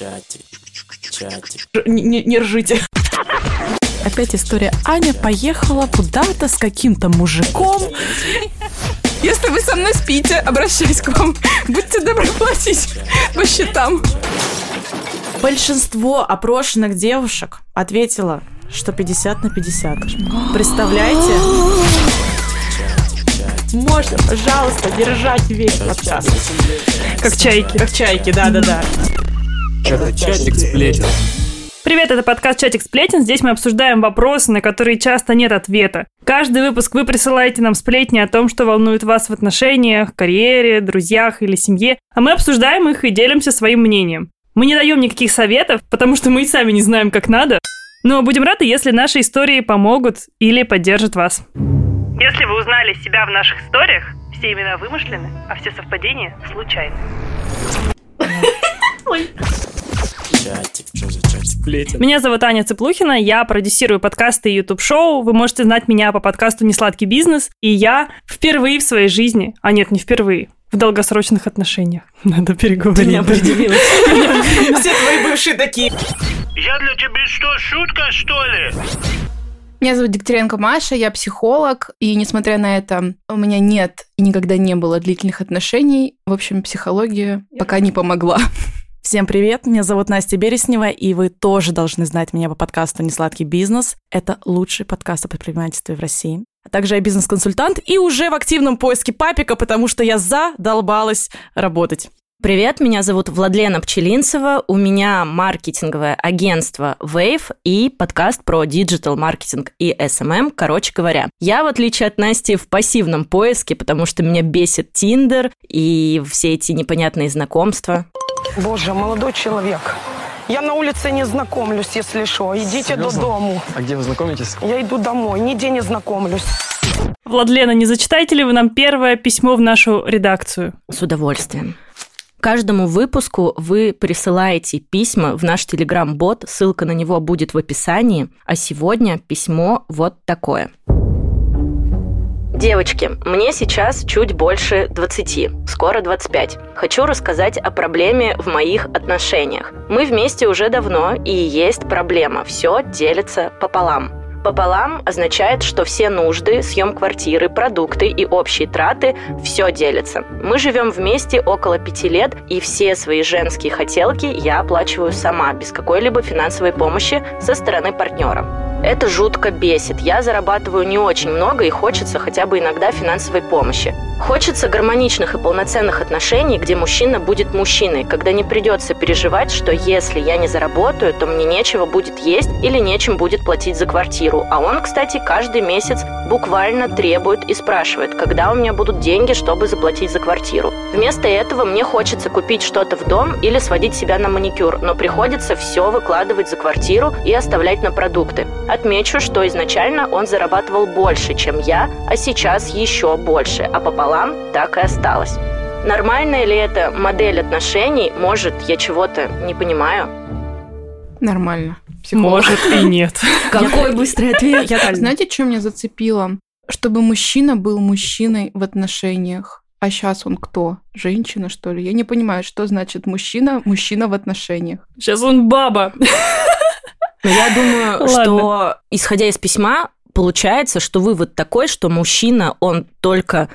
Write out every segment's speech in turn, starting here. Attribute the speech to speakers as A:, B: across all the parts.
A: Чатик. Чатик.
B: Не, не- не ржите. Опять история. Аня поехала куда-то с каким-то мужиком. Если вы со мной спите, обращаюсь к вам. Будьте добры платить по счетам. Большинство опрошенных девушек ответило, что 50 на 50. Представляете? Можно, пожалуйста, держать весь подкаст.
C: Как чайки.
B: Как чайки, да-да-да.
A: Это чатик сплетен.
C: Привет, это подкаст «Чатик сплетен». Здесь мы обсуждаем вопросы, на которые часто нет ответа. Каждый выпуск вы присылаете нам сплетни о том, что волнует вас в отношениях, карьере, друзьях или семье, а мы обсуждаем их и делимся своим мнением. Мы не даем никаких советов, потому что мы и сами не знаем, как надо, но будем рады, если наши истории помогут или поддержат вас. Если вы узнали себя в наших историях, все имена вымышлены, а все совпадения случайны.
A: Чатик. Что за чатик? Сплетен.
C: Меня зовут Аня Цыплухина, я продюсирую подкасты и YouTube-шоу. Вы можете знать меня по подкасту «Несладкий бизнес». И я впервые в своей жизни, а нет, не впервые, в долгосрочных отношениях. Надо переговорить.
B: Все твои бывшие такие.
D: Я для тебя что, шутка, что ли?
E: Меня зовут Дегтяренко Маша, я психолог, и несмотря на это, у меня нет и никогда не было длительных отношений. В общем, психология пока не помогла.
B: Всем привет, меня зовут Настя Береснева, и вы тоже должны знать меня по подкасту «Несладкий бизнес». Это лучший подкаст о предпринимательстве в России. А также я бизнес-консультант и уже в активном поиске папика, потому что я задолбалась работать.
F: Привет, меня зовут Владлена Пчелинцева, у меня маркетинговое агентство Wave и подкаст про digital маркетинг и SMM, короче говоря. Я, в отличие от Насти, в пассивном поиске, потому что меня бесит Tinder и все эти непонятные знакомства.
G: Боже, молодой человек. Я на улице не знакомлюсь, если что. Идите
H: Серьезно?
G: до дому.
H: А где вы знакомитесь?
G: Я иду домой, нигде не знакомлюсь.
C: Владлена, не зачитаете ли вы нам первое письмо в нашу редакцию?
F: С удовольствием. Каждому выпуску вы присылаете письма в наш телеграм-бот, ссылка на него будет в описании, а сегодня письмо вот такое. Девочки, мне сейчас чуть больше 20, скоро 25. Хочу рассказать о проблеме в моих отношениях. Мы вместе уже давно, и есть проблема. Все делится пополам. Пополам означает, что все нужды, съем квартиры, продукты и общие траты – все делится. Мы живем вместе около пяти лет, и все свои женские хотелки я оплачиваю сама, без какой-либо финансовой помощи со стороны партнера. Это жутко бесит. Я зарабатываю не очень много и хочется хотя бы иногда финансовой помощи. Хочется гармоничных и полноценных отношений, где мужчина будет мужчиной, когда не придется переживать, что если я не заработаю, то мне нечего будет есть или нечем будет платить за квартиру. А он, кстати, каждый месяц буквально требует и спрашивает, когда у меня будут деньги, чтобы заплатить за квартиру. Вместо этого мне хочется купить что-то в дом или сводить себя на маникюр, но приходится все выкладывать за квартиру и оставлять на продукты. Отмечу, что изначально он зарабатывал больше, чем я, а сейчас еще больше, а пополам так и осталось. Нормальная ли это модель отношений? Может, я чего-то не понимаю?
E: Нормально. Психолог.
C: Может и нет.
F: Какой быстрый ответ?
E: Знаете, что меня зацепило? Чтобы мужчина был мужчиной в отношениях. А сейчас он кто? Женщина, что ли? Я не понимаю, что значит мужчина, мужчина в отношениях.
C: Сейчас он баба.
F: Но я думаю, что, исходя из письма, получается, что вывод такой, что мужчина, он только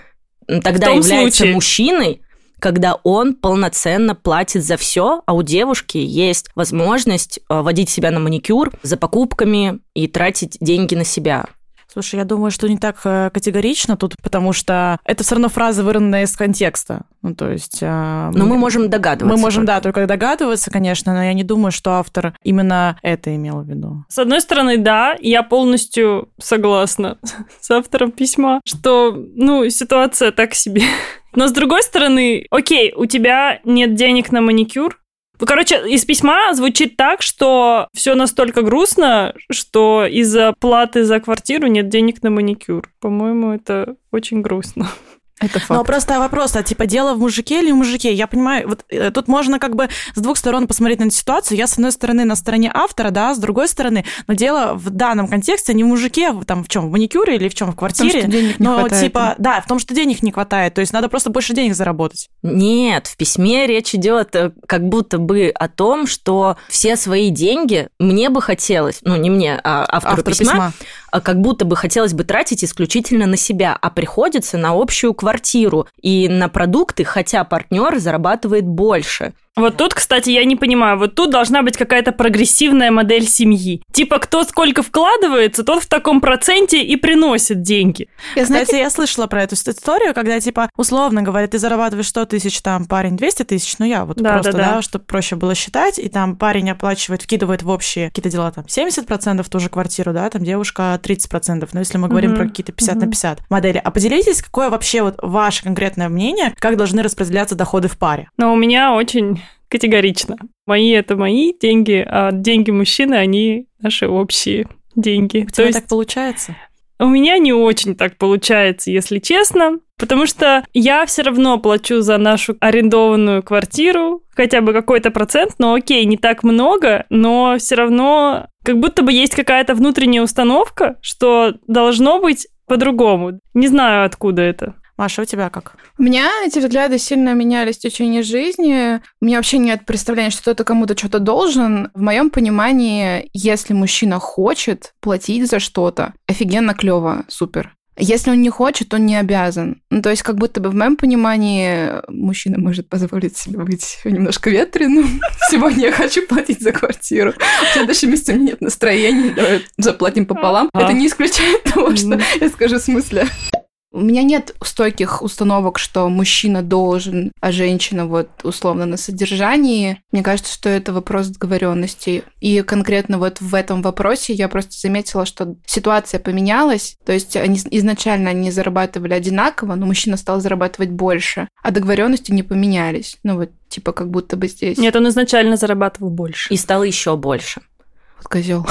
F: тогда является
C: случае.
F: мужчиной, когда он полноценно платит за все, а у девушки есть возможность э, водить себя на маникюр за покупками и тратить деньги на себя.
B: Слушай, я думаю, что не так э, категорично тут, потому что это все равно фраза, вырванная из контекста. Ну, то есть... э,
F: Но мы можем догадываться.
B: Мы можем,
F: только.
B: да, только догадываться, конечно, но я не думаю, что автор именно это имел в виду.
C: С одной стороны, да, я полностью согласна с автором письма, что, ну, ситуация так себе. Но с другой стороны, окей, у тебя нет денег на маникюр, ну, Короче, из письма звучит так, что все настолько грустно, что из-за платы за квартиру нет денег на маникюр. По-моему, это очень грустно.
E: Это
B: Но
E: факт.
B: просто вопрос, а типа дело в мужике или в мужике? Я понимаю, вот э, тут можно как бы с двух сторон посмотреть на эту ситуацию. Я, с одной стороны, на стороне автора, да, с другой стороны, но дело в данном контексте не в мужике, в- там, в чем, в маникюре или в чем, в квартире.
E: что денег не
B: но
E: хватает.
B: типа, да, в том, что денег не хватает. То есть надо просто больше денег заработать.
I: Нет, в письме речь идет э, как будто бы о том, что все свои деньги мне бы хотелось, ну не мне, а автору
B: Автор
I: письма,
B: письма.
I: а как будто бы хотелось бы тратить исключительно на себя, а приходится на общую квартиру и на продукты, хотя партнер зарабатывает больше.
C: Вот тут, кстати, я не понимаю, вот тут должна быть какая-то прогрессивная модель семьи. Типа, кто сколько вкладывается, тот в таком проценте и приносит деньги.
E: Я, знаете,
B: Кстати, я слышала про эту историю, когда, типа, условно говоря, ты зарабатываешь 100 тысяч, там, парень 200 тысяч, ну, я вот
C: Да,
B: просто,
C: да,
B: да,
C: да.
B: чтобы проще было считать, и там парень оплачивает, вкидывает в общие какие-то дела, там, 70% в ту же квартиру, да, там девушка 30%, ну, если мы говорим
C: Мгм,
B: про какие-то 50 на
C: мгм.
B: 50 модели. А поделитесь, какое вообще вот ваше конкретное мнение, как должны распределяться доходы в паре?
C: Но у меня очень категорично. Мои это мои деньги, а деньги мужчины, они наши общие деньги.
B: У
C: То
B: тебя
C: есть
B: так получается?
C: у меня не очень так получается, если честно, потому что я все равно плачу за нашу арендованную квартиру хотя бы какой-то процент, но окей, не так много, но все равно как будто бы есть какая-то внутренняя установка, что должно быть по-другому. Не знаю, откуда это.
B: Маша, у тебя как?
E: У меня эти взгляды сильно менялись в течение жизни. У меня вообще нет представления, что кто-то кому-то что-то должен. В моем понимании, если мужчина хочет платить за что-то, офигенно клево, супер. Если он не хочет, он не обязан. Ну, то есть, как будто бы в моем понимании мужчина может позволить себе быть немножко ветреным. Сегодня я хочу платить за квартиру. В следующем месяце у меня нет настроения, давай заплатим пополам. Это не исключает того, что я скажу в смысле. У меня нет стойких установок, что мужчина должен, а женщина вот условно на содержании. Мне кажется, что это вопрос договоренности. И конкретно вот в этом вопросе я просто заметила, что ситуация поменялась. То есть они изначально они зарабатывали одинаково, но мужчина стал зарабатывать больше, а договоренности не поменялись. Ну вот типа как будто бы здесь.
C: Нет, он изначально зарабатывал больше.
I: И стало еще больше.
E: Вот козел.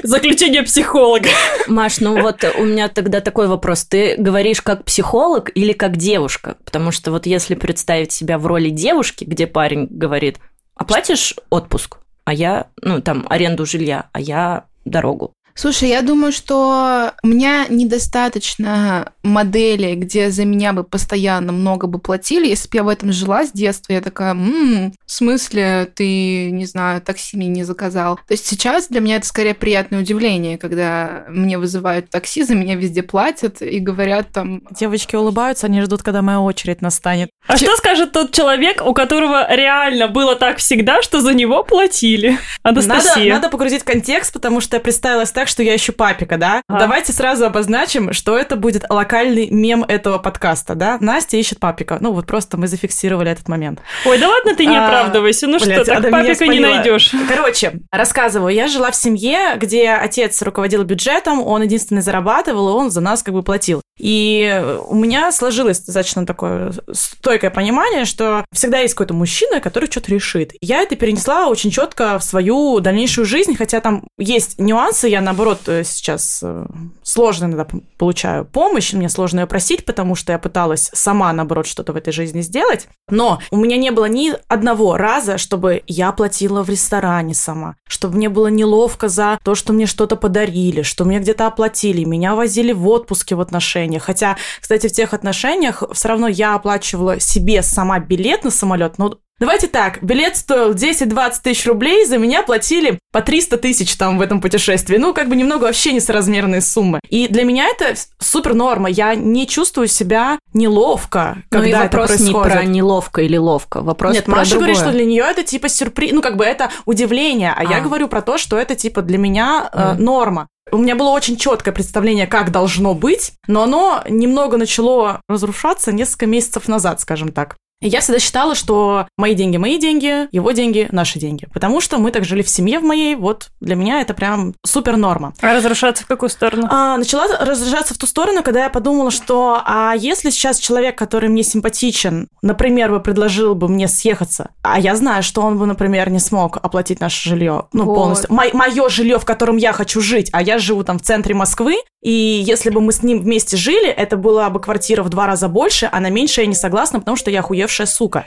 C: Заключение психолога.
I: Маш, ну вот у меня тогда такой вопрос. Ты говоришь как психолог или как девушка? Потому что вот если представить себя в роли девушки, где парень говорит, оплатишь отпуск, а я, ну там, аренду жилья, а я дорогу.
E: Слушай, я думаю, что у меня недостаточно моделей, где за меня бы постоянно много бы платили. Если бы я в этом жила с детства, я такая, «М, в смысле ты, не знаю, такси мне не заказал. То есть сейчас для меня это скорее приятное удивление, когда мне вызывают такси, за меня везде платят и говорят там,
B: Девочки улыбаются, они ждут, когда моя очередь настанет.
C: А что скажет тот человек, у которого реально было так всегда, что за него платили?
B: Надо,
C: Анастасия.
B: надо погрузить контекст, потому что я представилась так, что я ищу папика, да?
C: Ага.
B: Давайте сразу обозначим, что это будет локальный мем этого подкаста, да? Настя ищет папика. Ну, вот просто мы зафиксировали этот момент.
C: Ой, да ладно, ты не
B: А,
C: оправдывайся. Ну
B: блядь,
C: что, так
B: Ада меня
C: папика не найдешь.
B: Короче, рассказываю. Я жила в семье, где отец руководил бюджетом, он единственный зарабатывал, и он за нас как бы платил. И у меня сложилось достаточно такое стойкое понимание, что всегда есть какой-то мужчина, который что-то решит. Я это перенесла очень четко в свою дальнейшую жизнь, хотя там есть нюансы, я наоборот э, сейчас э, сложно иногда получаю помощь, мне сложно ее просить, потому что я пыталась сама, наоборот, что-то в этой жизни сделать. Но у меня не было ни одного раза, чтобы я платила в ресторане сама, чтобы мне было неловко за то, что мне что-то подарили, что мне где-то оплатили, меня возили в отпуске в отношениях. Хотя, кстати, в тех отношениях все равно я оплачивала себе сама билет на самолет, но Давайте так, билет стоил 10-20 тысяч рублей, за меня платили по 300 тысяч там в этом путешествии. Ну, как бы немного вообще несоразмерные суммы. И для меня это супер норма. Я не чувствую себя неловко, когда
I: ну и
B: это
I: вопрос
B: происходит.
I: не про неловко или ловко, вопрос
B: Нет,
I: про
B: Маша
I: другое.
B: говорит, что для нее это типа сюрприз, ну как бы это удивление, а, я
I: А.
B: говорю про то, что это типа для меня э,
I: Мгм.
B: норма. У меня было очень четкое представление, как должно быть, но оно немного начало разрушаться несколько месяцев назад, скажем так. Я всегда считала, что мои деньги мои деньги, его деньги наши деньги. Потому что мы так жили в семье в моей, вот для меня это прям супер норма.
C: А разрушаться в какую сторону?
B: А, начала разряжаться в ту сторону, когда я подумала, что а если сейчас человек, который мне симпатичен, например, бы предложил бы мне съехаться, а я знаю, что он бы, например, не смог оплатить наше жилье, ну,
E: Вот.
B: полностью, мое жилье, в котором я хочу жить, а я живу там в центре Москвы, И если бы мы с ним вместе жили, это была бы квартира в два раза больше, а на меньше я не согласна, потому что я охуевшая сука.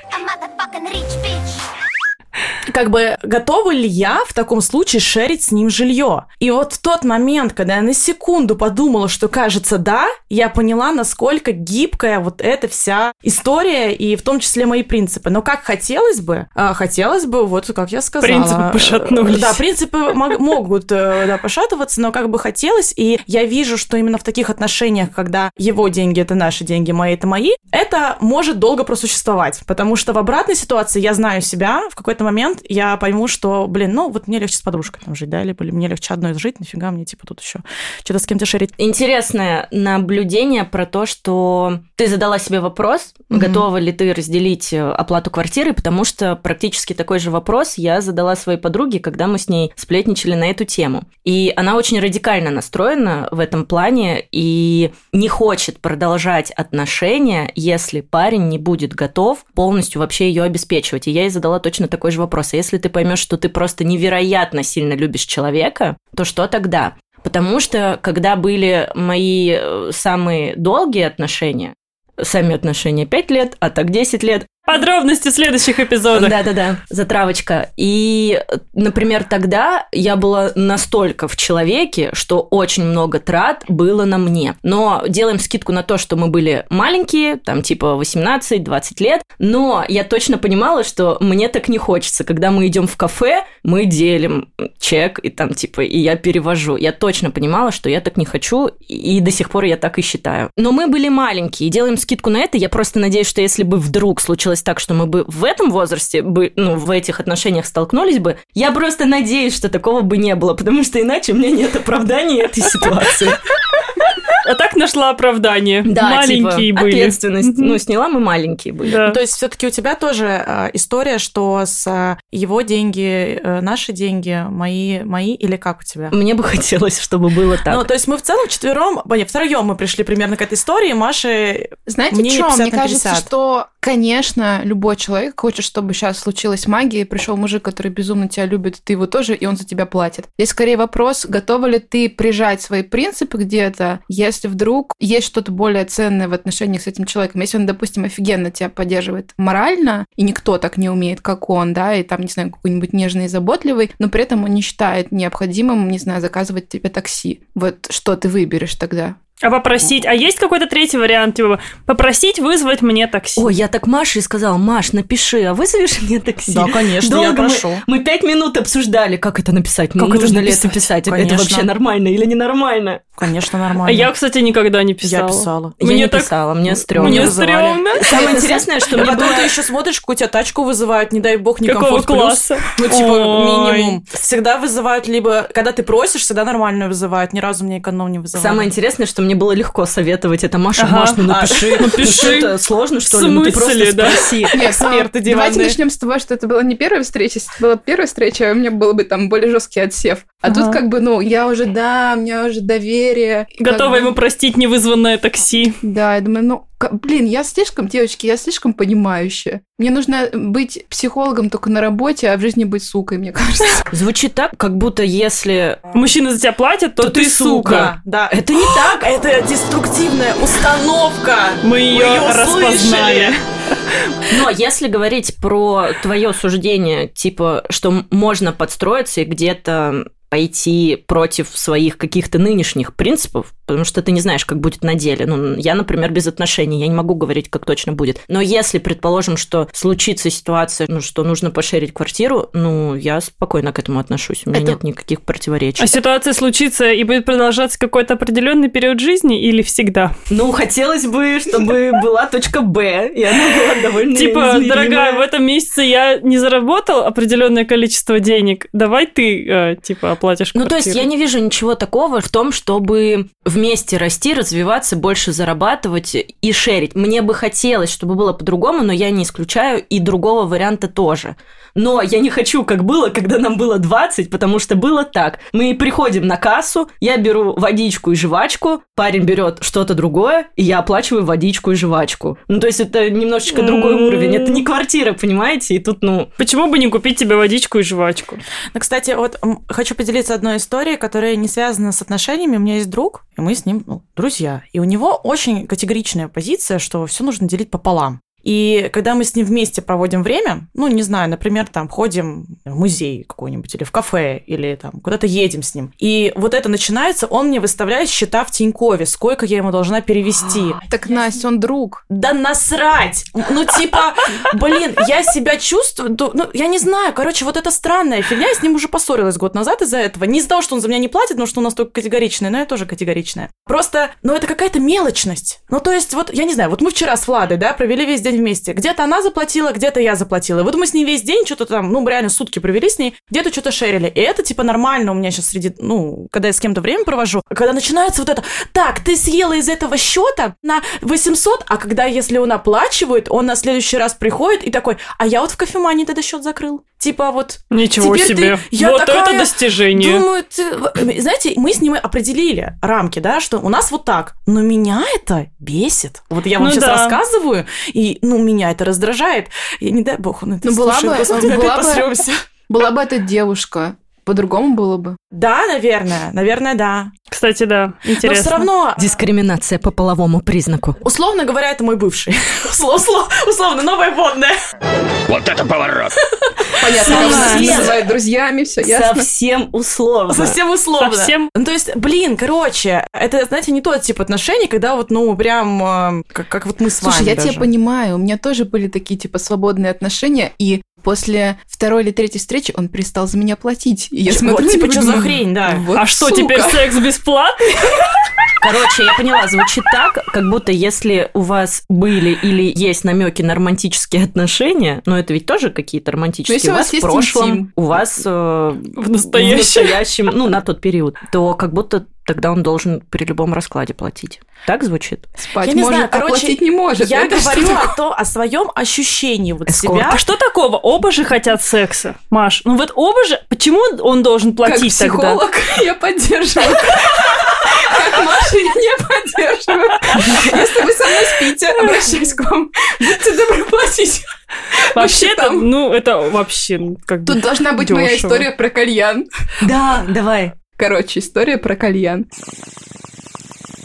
B: Как бы готова ли я в таком случае шерить с ним жилье? И вот в тот момент, когда я на секунду подумала, что кажется да, я поняла, насколько гибкая вот эта вся история и в том числе мои принципы. Но как хотелось бы, а, хотелось бы, вот как я сказала.
C: Принципы пошатнулись.
B: Да, принципы мог- могут э, да, пошатываться, но как бы хотелось. И я вижу, что именно в таких отношениях, когда его деньги это наши деньги, мои это мои, это может долго просуществовать. Потому что в обратной ситуации я знаю себя, в какой-то момент я пойму, что, блин, ну вот мне легче с подружкой там жить, да, либо мне легче одной жить, нафига мне типа тут еще что-то с кем-то шерить.
F: Интересное наблюдение про то, что ты задала себе вопрос,
B: Мгм.
F: готова ли ты разделить э, оплату квартиры, потому что практически такой же вопрос я задала своей подруге, когда мы с ней сплетничали на эту тему. И она очень радикально настроена в этом плане и не хочет продолжать отношения, если парень не будет готов полностью вообще ее обеспечивать. И я ей задала точно такой же вопрос. А если ты поймешь, что ты просто невероятно сильно любишь человека, то что тогда? Потому что, когда были мои э, самые долгие отношения, сами отношения 5 лет, а так 10 лет,
C: Подробности в следующих эпизодах.
F: да-да-да, затравочка. И, например, тогда я была настолько в человеке, что очень много трат было на мне. Но делаем скидку на то, что мы были маленькие, там типа 18-20 лет, но я точно понимала, что мне так не хочется. Когда мы идем в кафе, мы делим чек, и там типа, и я перевожу. Я точно понимала, что я так не хочу, и до сих пор я так и считаю. Но мы были маленькие, и делаем скидку на это. Я просто надеюсь, что если бы вдруг случилось так, что мы бы в этом возрасте, бы, ну, в этих отношениях столкнулись бы, я просто надеюсь, что такого бы не было, потому что иначе у меня нет оправдания этой ситуации.
C: А так нашла оправдание.
F: Да,
C: Маленькие
F: типа,
C: были.
F: ответственность. Ну, сняла, мы маленькие были.
C: Да.
B: Ну, то есть все-таки у тебя тоже э, история, что с э, его деньги, э, наши деньги, мои, мои или как у тебя?
F: Мне бы хотелось, чтобы было так.
B: Ну, то есть мы в целом четвером, нет, втроем мы пришли примерно к этой истории. Маша,
E: Знаете,
B: Мне
E: что?
B: 50
E: Мне кажется,
B: 50.
E: что, конечно, любой человек хочет, чтобы сейчас случилась магия, и пришел мужик, который безумно тебя любит, ты его тоже, и он за тебя платит. Здесь скорее вопрос, готова ли ты прижать свои принципы где-то, если вдруг есть что-то более ценное в отношениях с этим человеком. Если он, допустим, офигенно тебя поддерживает морально, и никто так не умеет, как он, да, и там, не знаю, какой-нибудь нежный и заботливый, но при этом он не считает необходимым, не знаю, заказывать тебе такси. Вот что ты выберешь тогда?
C: А попросить... А есть какой-то третий вариант? Типа, попросить вызвать мне такси.
F: Ой, я так Маше и сказала, Маш, напиши, а вызовешь мне такси?
B: да, конечно,
F: Долго
B: я
F: мы-
B: прошу.
F: Мы пять минут обсуждали, как это написать.
B: Как это
F: нужно ли
B: написать?
F: это писать? Это
B: Конечно.
F: вообще нормально или ненормально?
B: Конечно,
C: А
B: нормально.
C: я, кстати, никогда не писала.
B: Я писала.
F: Я
C: Мне
F: не
C: так-
F: писала, мне стрёмно.
C: Мне стрёмно.
F: Самое интересное, что
B: А
F: мне
B: потом
F: было...
B: ты еще смотришь, какую тебя тачку вызывают, не дай бог, не
C: Какого класса?
B: Ну, типа, минимум. Всегда вызывают либо, когда ты просишь, всегда нормально вызывают. Ни разу мне эконом не вызывали.
F: Самое интересное, что мне было легко советовать это. Маша,
C: Ага.
F: Маш, ну напиши.
B: А,
F: Ну что это, сложно, что ли? Ну ты просто
C: да?
F: спроси.
E: Нет, ну,
B: Эксперты
E: давайте
B: диванные.
E: начнем с того, что это была не первая встреча. Если это была первая встреча, у меня был бы там более жесткий отсев. А
C: Ага.
E: тут как бы, ну, я уже, да, у меня уже доверие. И как
C: Готова
E: бы-
C: ему простить невызванное такси.
E: Да, я думаю, ну, блин, я слишком, девочки, я слишком понимающая. Мне нужно быть психологом только на работе, а в жизни быть сукой, мне кажется.
F: Звучит так, как будто если...
C: Мужчина за тебя платит, то, ты сука.
B: Да, это не так, это деструктивная установка.
C: Мы ее
B: её
C: распознали.
B: слышали.
F: Но если говорить про твое суждение, типа, что можно подстроиться и где-то пойти против своих каких-то нынешних принципов, потому что ты не знаешь, как будет на деле. Ну, я, например, без отношений, я не могу говорить, как точно будет. Но если, предположим, что случится ситуация, ну, что нужно пошерить квартиру, ну, я спокойно к этому отношусь. У меня
E: Это-
F: нет никаких противоречий.
C: А ситуация случится и будет продолжаться какой-то определенный период жизни или всегда?
F: Ну, хотелось бы, чтобы была точка Б, и она была довольно
C: Типа, дорогая, в этом месяце я не заработал определенное количество денег. Давай ты, э, типа, оплатишь
F: Ну, то есть
C: квартиру.
F: я не вижу ничего такого в том, чтобы вместе расти, развиваться, больше зарабатывать и шерить. Мне бы хотелось, чтобы было по-другому, но я не исключаю и другого варианта тоже. Но я не хочу, как было, когда нам было 20, потому что было так. Мы приходим на кассу, я беру водичку и жвачку, парень берет что-то другое, и я оплачиваю водичку и жвачку. Ну, то есть это немножечко другой уровень. Это не квартира, понимаете? И тут, ну,
C: Почему бы не купить тебе водичку и жвачку?
B: Ну, кстати, вот хочу поделиться поделиться одной историей, которая не связана с отношениями. У меня есть друг, и мы с ним ну, друзья. И у него очень категоричная позиция, что все нужно делить пополам. И когда мы с ним вместе проводим время, ну, не знаю, например, там ходим в музей какой-нибудь или в кафе, или там куда-то едем с ним, и вот это начинается, он мне выставляет счета в Тинькове, сколько я ему должна перевести.
E: Так, Настя, он друг.
B: Да насрать! Ну, типа, блин, я себя чувствую, ну, я не знаю, короче, вот это странная фигня, я с ним уже поссорилась год назад из-за этого. Не из-за того, что он за меня не платит, потому что у нас только категоричная, но я тоже категоричная. Просто, ну, это какая-то мелочность. Ну, то есть, вот, я не знаю, вот мы вчера с Владой, да, провели весь день вместе. Где-то она заплатила, где-то я заплатила. Вот мы с ней весь день что-то там, ну, реально сутки провели с ней, где-то что-то шерили. И это, типа, нормально у меня сейчас среди, ну, когда я с кем-то время провожу, когда начинается вот это, так, ты съела из этого счета на 800, а когда, если он оплачивает, он на следующий раз приходит и такой, а я вот в кофемании тогда счет закрыл. Типа вот...
C: Ничего себе.
B: Ты, я
C: вот
B: такая,
C: это достижение.
B: Думаю, ты, знаете, мы с ним определили рамки, да, что у нас вот так. Но меня это бесит. Вот я вам
C: Ну
B: сейчас
C: да.
B: рассказываю, и, ну, меня это раздражает. И не дай бог он это
E: Ну, была
B: слушает.
E: бы-
B: Господи, мы
E: была бы-
B: посрёмся.
E: Была бы эта девушка, по-другому было бы.
B: Да, наверное, наверное, да.
C: Кстати, да, интересно.
B: Но все равно,
F: Дискриминация по половому признаку.
B: условно говоря, это мой бывший. Услов- услов- Условно, новая водная.
D: Вот это поворот!
E: Понятно, как называют друзьями, все ясно.
F: Совсем условно.
B: Совсем условно.
C: Совсем?
B: Ну, то есть, блин, короче, это, знаете, не тот тип отношений, когда вот, ну, прям, э, как, как вот мы с
E: Слушай,
B: вами
E: я
B: даже.
E: тебя понимаю, у меня тоже были такие, типа, свободные отношения, и после второй или третьей встречи он перестал за меня платить. И я
B: Вот,
E: смотрю,
B: типа, что за хрень, да.
E: вот
C: а что,
E: сука.
C: теперь секс бесплатный?
F: Короче, я поняла, звучит так, как будто если у вас были или есть намеки на романтические отношения, но это ведь тоже какие-то романтические,
E: если
F: у
E: у
F: вас
E: вас
F: в прошлом,
E: интим.
F: у вас э,
C: В
F: в
C: настоящем.
F: настоящем, ну, на тот период, то как будто тогда он должен при любом раскладе платить. Так звучит?
E: Спать
B: Я не
E: может,
B: знаю,
E: а
B: короче,
E: платить не может.
B: Я
E: Это
B: говорю о, то, о своем ощущении вот
F: Эскорт.
B: себя.
C: А что такого? Оба же хотят секса, Маш. Ну вот оба же... Почему он должен
E: Как
C: платить тогда?
E: психолог я поддерживаю. Как Маша я не поддерживаю. Если вы со мной спите, обращаюсь к вам. Будьте добры платить.
C: Вообще-то,
E: там.
C: ну, это вообще ну, как бы
E: Тут должна быть моя история про кальян.
F: Да, давай.
E: Короче, история про кальян.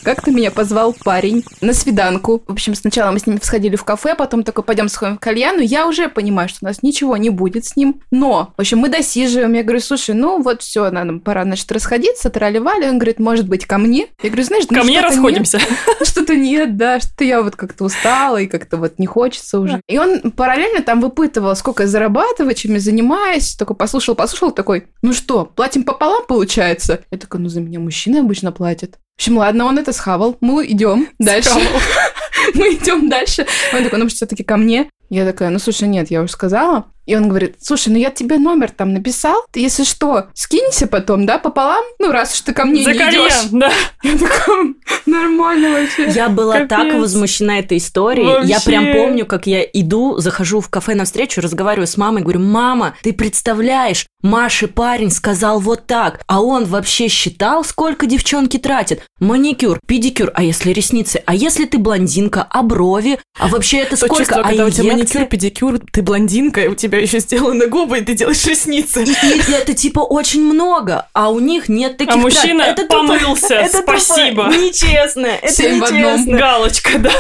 E: Как-то меня позвал парень на свиданку. В общем, сначала мы с ним сходили в кафе, потом такой, пойдем сходим в кальян. Я уже понимаю, что у нас ничего не будет с ним. Но, в общем, мы досиживаем. Я говорю, слушай, ну вот все, надо, пора, значит, расходиться, трали-вали. Он говорит, может быть, ко мне? Я говорю, знаешь, ну
C: Ко мне расходимся.
E: нет. Что-то нет, да, что-то я вот как-то устала, и как-то вот не хочется уже. И он параллельно там выпытывал, сколько я зарабатываю, чем я занимаюсь. Только послушал, послушал, такой, ну что, платим пополам, получается? Я такая, ну за меня мужчины обычно платят. В общем, ладно, он это схавал. Мы идем дальше. Мы идем дальше. Он такой, ну, все-таки ко мне? Я такая, ну, слушай, нет, я уже сказала. И он говорит, слушай, ну я тебе номер там написал, ты, если что, скинься потом, да, пополам, ну, раз уж ты ко мне
C: За
E: не
C: кальян,
E: идешь.
C: да.
E: Я такая, нормально вообще.
F: Я была
C: Капец.
F: так возмущена этой историей. Я
C: Вообще.
F: прям помню, как я иду, захожу в кафе навстречу, разговариваю с мамой, говорю, мама, ты представляешь, Маше парень сказал вот так, а он вообще считал, сколько девчонки тратят? Маникюр, педикюр, а если ресницы, а если ты блондинка, а брови, а вообще это
B: То
F: сколько?
B: чувство,
F: а
B: когда у тебя
F: инъекции?»
B: маникюр, педикюр, ты блондинка, и у тебя еще сделаны губы, и ты делаешь ресницы.
F: И это типа очень много, а у них нет таких
C: А
F: трат.
C: мужчина
F: это тупо-
C: помылся,
F: это тупо
C: спасибо.
F: Нечестно, это
E: Семь в одном.
F: нечестно.
C: Галочка, да.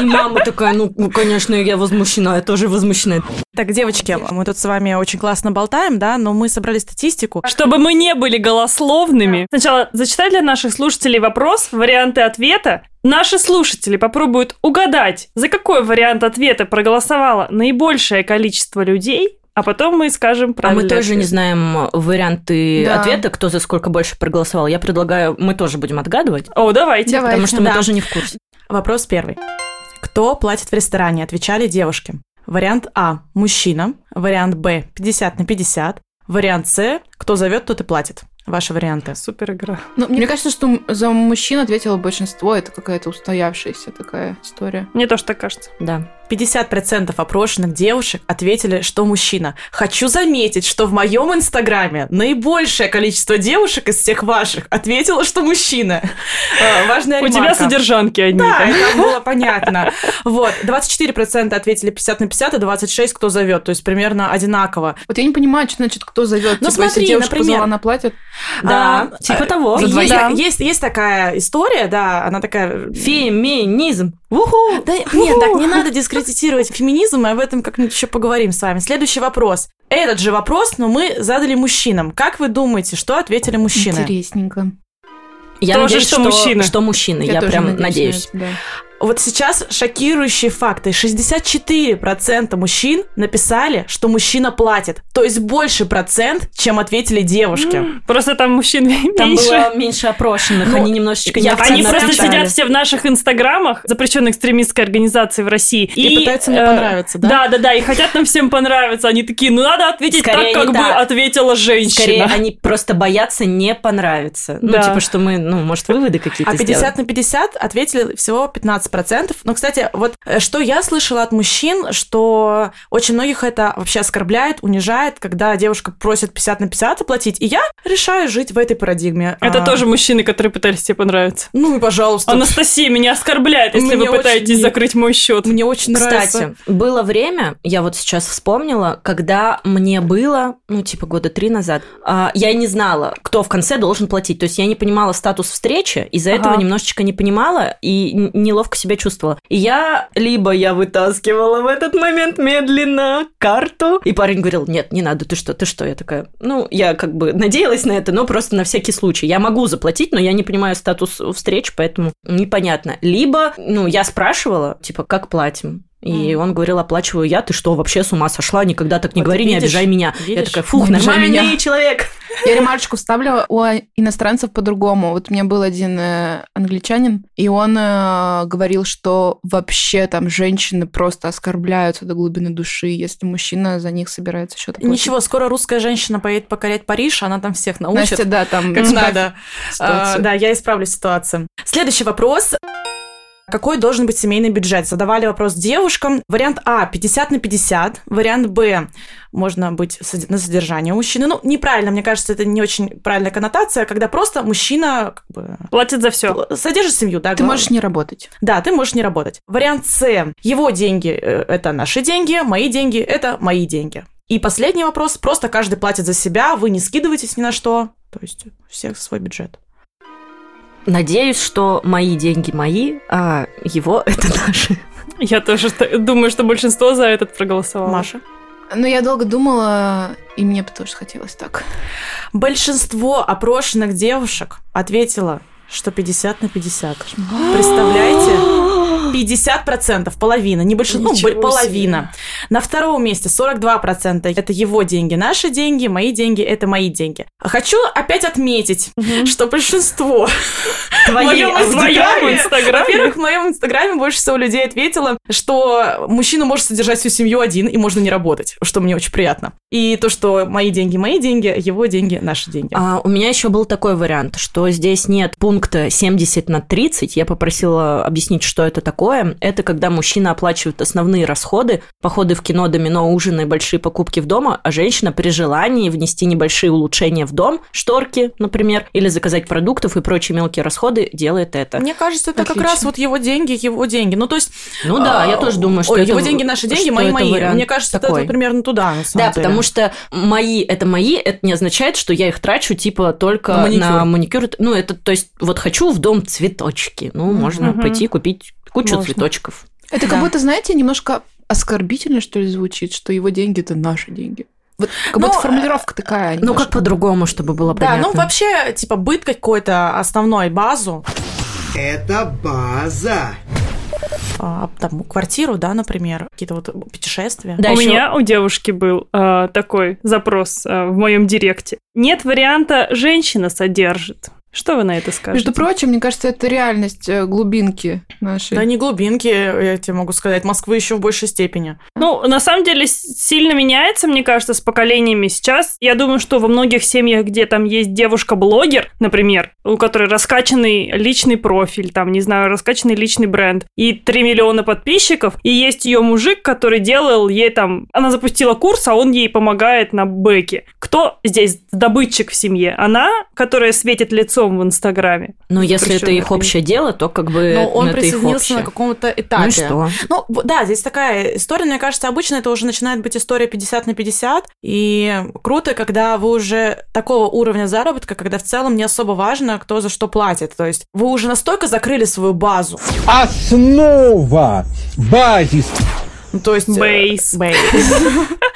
F: И мама такая, ну, ну, конечно, я возмущена, я тоже возмущена.
B: Так, девочки, мы тут с вами очень классно болтаем, да, но мы собрали статистику.
C: Чтобы мы не были голословными. Сначала зачитай для наших слушателей вопрос, варианты ответа. Наши слушатели попробуют угадать, за какой вариант ответа проголосовало наибольшее количество людей, а потом мы скажем
F: А
C: правильный
F: мы тоже не знаем варианты
E: Да.
F: ответа, кто за сколько больше проголосовал. Я предлагаю, мы тоже будем отгадывать,
C: О, давайте.
E: Давай.
F: потому что мы
B: Да.
F: тоже не в курсе.
B: Вопрос первый. Кто платит в ресторане? Отвечали девушки. Вариант А – мужчина. Вариант Б – 50 на 50. Вариант С – кто зовет, тот и платит. Ваши варианты.
C: Супер игра.
E: Ну, мне кажется, что за мужчин ответило большинство. Это какая-то устоявшаяся такая история.
C: Мне тоже так кажется.
F: Да.
B: 50% опрошенных девушек ответили, что мужчина. Хочу заметить, что в моем инстаграме наибольшее количество девушек из всех ваших ответило, что мужчина. Э, Важная
C: У тебя содержанки одни.
B: Да, это было понятно. Вот, 24% ответили 50 на 50, и 26 кто зовет, то есть примерно одинаково.
E: Вот я не понимаю, что значит, кто зовет.
B: Ну,
E: типа,
B: смотри,
E: девушка
B: например.
E: позвала на платье,
F: Да,
B: А,
F: типа
B: а,
F: того.
B: Есть такая история, да, она такая...
F: Феминизм. Уху!
B: Да, нет, так не надо дискредитировать феминизм, мы об этом как-нибудь еще поговорим с вами. Следующий вопрос. Этот же вопрос, но мы задали мужчинам. Как вы думаете, что ответили мужчины?
E: интересненько.
F: Я
C: Тоже,
F: надеюсь,
C: что мужчины.
F: Что мужчины, я,
E: тоже
F: прям надеюсь.
E: на это,
B: Вот сейчас шокирующие факты. 64% мужчин написали, что мужчина платит. То есть больше процент, чем ответили девушки.
C: Просто там мужчин
F: Там
C: меньше.
F: было меньше опрошенных,
B: Ну,
F: они немножечко неаккуратно
C: Они просто сидят все в наших инстаграмах, запрещенной экстремистской организации в России.
B: И пытаются мне
C: э,
B: понравиться, да?
C: Да, да, да, и хотят нам всем понравиться. Они такие, ну надо ответить
F: Скорее
C: так,
F: не
C: как бы ответила женщина.
F: Скорее, они просто боятся не понравиться. Ну, типа, что мы, ну, может, выводы какие-то
B: А 50
F: сделаем.
B: на 50 ответили всего 15%. Но, кстати, вот э, что я слышала от мужчин, что очень многих это вообще оскорбляет, унижает, когда девушка просит 50 на 50 оплатить, и я решаю жить в этой парадигме.
C: Это
B: А,
C: тоже мужчины, которые пытались тебе понравиться.
B: Ну и пожалуйста.
C: Анастасия меня оскорбляет, если
B: Мне
C: вы пытаетесь
B: очень-
C: закрыть мой счет.
B: Мне очень нравится.
F: Кстати, было время, я вот сейчас вспомнила, когда мне было, ну, типа, года три назад, а, я не знала, кто в конце должен платить. То есть я не понимала статус встречи, из-за
C: Ага.
F: этого немножечко не понимала и неловко себя чувствовала. И я, либо я вытаскивала в этот момент медленно карту, и парень говорил, нет, не надо, ты что, ты что? Я такая, ну, я как бы надеялась на это, но просто на всякий случай. Я могу заплатить, но я не понимаю статус встреч, поэтому непонятно. Либо, ну, я спрашивала, типа, как платим? И он говорил, оплачиваю я, ты что, вообще с ума сошла? Никогда так не
B: Вот
F: говори, не
B: видишь,
F: обижай меня. Я
B: видишь?
F: такая, фух,
E: Не
F: нормальный
E: меня».
F: человек.
E: Я ремарочку вставлю у иностранцев по-другому. Вот у меня был один э, англичанин, и он э, говорил, что вообще там женщины просто оскорбляются до глубины души, если мужчина за них собирается что-то.
B: Ничего, скоро русская женщина поедет покорять Париж, она там всех научит.
E: Настя, да, там
B: как надо. А, да, я исправлю ситуацию. Следующий вопрос. Какой должен быть семейный бюджет? Задавали вопрос девушкам. Вариант А 50 на 50. Вариант Б можно быть на содержание мужчины. Ну, неправильно, мне кажется, это не очень правильная коннотация, когда просто мужчина как бы,
C: Платит за все.
B: содержит семью, да,
E: Ты
B: главное.
E: можешь не работать.
B: Да, ты можешь не работать. Вариант С. Его деньги э, – это наши деньги, мои деньги – это мои деньги. И последний вопрос. Просто каждый платит за себя, вы не скидываетесь ни на что. То есть у всех свой бюджет.
F: Надеюсь, что мои деньги мои, а его это наши.
C: Я тоже думаю, что большинство за этот проголосовало.
B: Маша?
E: Но я долго думала, и мне бы тоже хотелось так.
B: Большинство опрошенных девушек ответило, что 50 на 50. Представляете? 50%, половина, не большинство, ну, половина. На втором месте 42% это его деньги, наши деньги, мои деньги, это мои деньги. Хочу опять отметить, что большинство в моем инстаграме? во-первых, в моем инстаграме больше всего людей ответило, что мужчина может содержать всю семью один и можно не работать, что мне очень приятно. И то, что мои деньги, мои деньги, его деньги, наши деньги.
F: А, у меня еще был такой вариант, что здесь нет пункта 70 на 30. Я попросила объяснить, что это такое. Это когда мужчина оплачивает основные расходы, походы в кино, домино, ужины, большие покупки в дома, а женщина при желании внести небольшие улучшения в дом, шторки, например, или заказать продуктов и прочие мелкие расходы, делает это.
B: Мне кажется, это как
E: Отлично.
B: раз вот его деньги, его деньги. Ну, то есть...
F: Ну да, я тоже думаю, что
B: Ой,
F: это-
B: его деньги, наши деньги, мои,
F: это
B: мои. Мне кажется, это
F: такой.
B: вот примерно туда, на самом
F: Да,
B: деле.
F: потому что мои это мои, это не означает, что я их трачу типа только
B: На
F: на
B: маникюр.
F: маникюр. Ну, это, то есть, вот хочу в дом цветочки. Ну, можно
C: Мгм.
F: пойти купить кучу
B: Можно.
F: цветочков.
E: Это
B: Да.
E: как будто, знаете, немножко оскорбительно, что ли, звучит, что его деньги – это наши деньги. Вот как
B: Ну,
E: будто формулировка такая.
F: Ну, как по-другому, чтобы было
B: Да,
F: понятно.
B: ну вообще, типа, быт какой-то основной, базу,
A: Это база.
B: а, там, квартиру, да, например, какие-то вот путешествия.
F: Да,
C: у
F: ещё-
C: меня у девушки был э, такой запрос э, в моем директе. Нет варианта «женщина содержит». Что вы на это скажете?
E: Между прочим, мне кажется, это реальность э, глубинки нашей.
B: Да не глубинки, я тебе могу сказать, Москвы еще в большей степени.
C: Ну, на самом деле, сильно меняется, мне кажется, с поколениями сейчас. Я думаю, что во многих семьях, где там есть девушка-блогер, например, у которой раскачанный личный профиль, там, не знаю, раскачанный личный бренд, и 3 миллиона подписчиков, и есть ее мужик, который делал ей там... Она запустила курс, а он ей помогает на бэке. Кто здесь добытчик в семье? Она, которая светит лицо лицом в Инстаграме.
F: Ну, если это их общее дело, то как бы
B: Но он
F: это
B: присоединился на каком-то этапе.
F: Ну и что?
B: Ну, да, здесь такая история, мне кажется, обычно это уже начинает быть история 50 на 50, и круто, когда вы уже такого уровня заработка, когда в целом не особо важно, кто за что платит. То есть вы уже настолько закрыли свою базу.
J: Основа, базис.
B: Ну, то есть...
C: Бейс.
B: Бейс.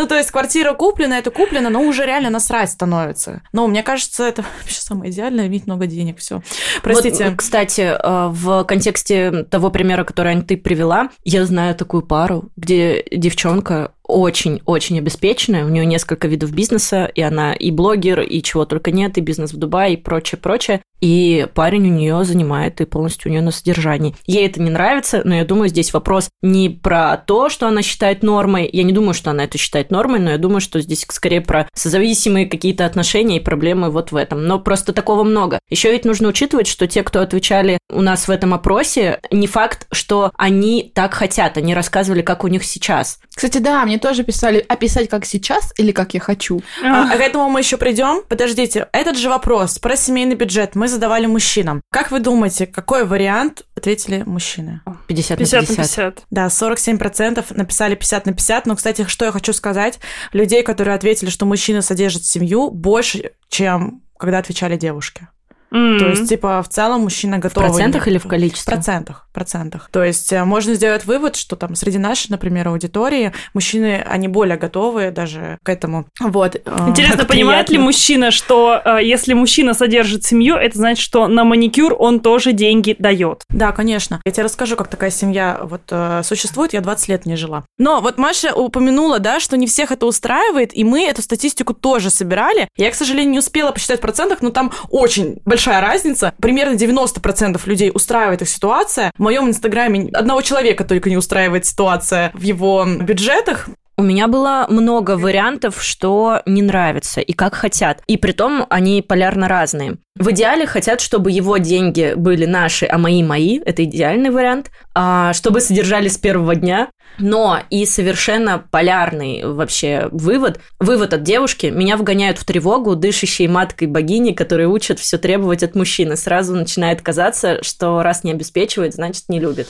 B: ну, то есть квартира куплена, это куплено, но уже реально насрать становится. Но мне кажется, это вообще самое идеальное, иметь много денег, все. Простите.
F: Вот, кстати, э, в контексте того примера, который ты привела, я знаю такую пару, где девчонка очень-очень обеспеченная, у нее несколько видов бизнеса, и она и блогер, и чего только нет, и бизнес в Дубае, и прочее-прочее. И парень у нее занимает и полностью у нее на содержании. Ей это не нравится, но я думаю, здесь вопрос не про то, что она считает нормой. Я не думаю, что она это считает нормой, но я думаю, что здесь скорее про созависимые какие-то отношения и проблемы вот в этом. Но просто такого много. Еще ведь нужно учитывать, что те, кто отвечали у нас в этом опросе, не факт, что они так хотят. Они рассказывали, как у них сейчас.
E: Кстати, да, мне тоже писали, описать как сейчас или как я хочу.
B: А, а к этому мы еще придем. Подождите, этот же вопрос про семейный бюджет мы задавали мужчинам. Как вы думаете, какой вариант ответили мужчины?
F: 50
C: на 50.
F: 50.
C: На 50.
B: Да, 47% написали 50 на 50. Но, кстати, что я хочу сказать, людей, которые ответили, что мужчина содержит семью, больше, чем когда отвечали девушки.
C: Mm-hmm.
B: То есть, типа, в целом мужчина готов.
F: В процентах или в количестве?
B: В процентах, процентах. То есть, э, можно сделать вывод, что там среди нашей, например, аудитории мужчины, они более готовы даже к этому. Вот. э,
C: Интересно, понимает ли мужчина, что э, если мужчина содержит семью, это значит, что на маникюр он тоже деньги дает?
B: Да, конечно. Я тебе расскажу, как такая семья вот существует. Я 20 лет не жила. Но вот Маша упомянула, да, что не всех это устраивает, и мы эту статистику тоже собирали. Я, к сожалению, не успела посчитать в процентах, но там очень большая большая разница. Примерно 90% людей устраивает их ситуация. В моем инстаграме одного человека только не устраивает ситуация в его бюджетах.
F: У меня было много вариантов, что не нравится и как хотят. И при том они полярно разные. В идеале хотят, чтобы его деньги были наши, а мои мои. Это идеальный вариант. А, чтобы содержали с первого дня. Но и совершенно полярный вообще вывод. Вывод от девушки. Меня вгоняют в тревогу дышащей маткой богини, которые учат все требовать от мужчины. Сразу начинает казаться, что раз не обеспечивает, значит не любит.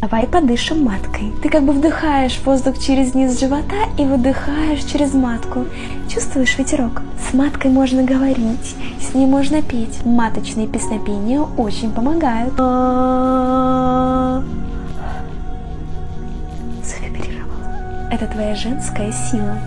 K: Давай подышим маткой. Ты как бы вдыхаешь воздух через низ живота и выдыхаешь через матку. Чувствуешь ветерок? С маткой можно говорить, с ней можно петь. Маточные песнопения очень помогают. Это твоя женская сила.